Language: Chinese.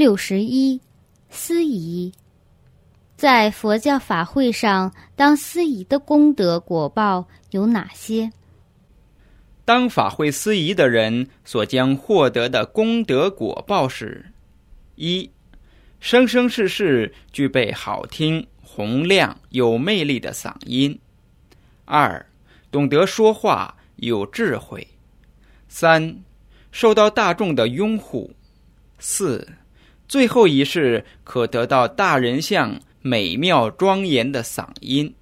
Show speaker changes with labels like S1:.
S1: 六十一，司仪。在佛教法会上当司仪的功德果报有哪些？
S2: 当法会司仪的人所将获得的功德果报是：一、生生世世具备好听、洪亮、有魅力的嗓音；二、懂得说话、有智慧；三、受到大众的拥护；四。最后一世可得到大人像美妙庄严的嗓音。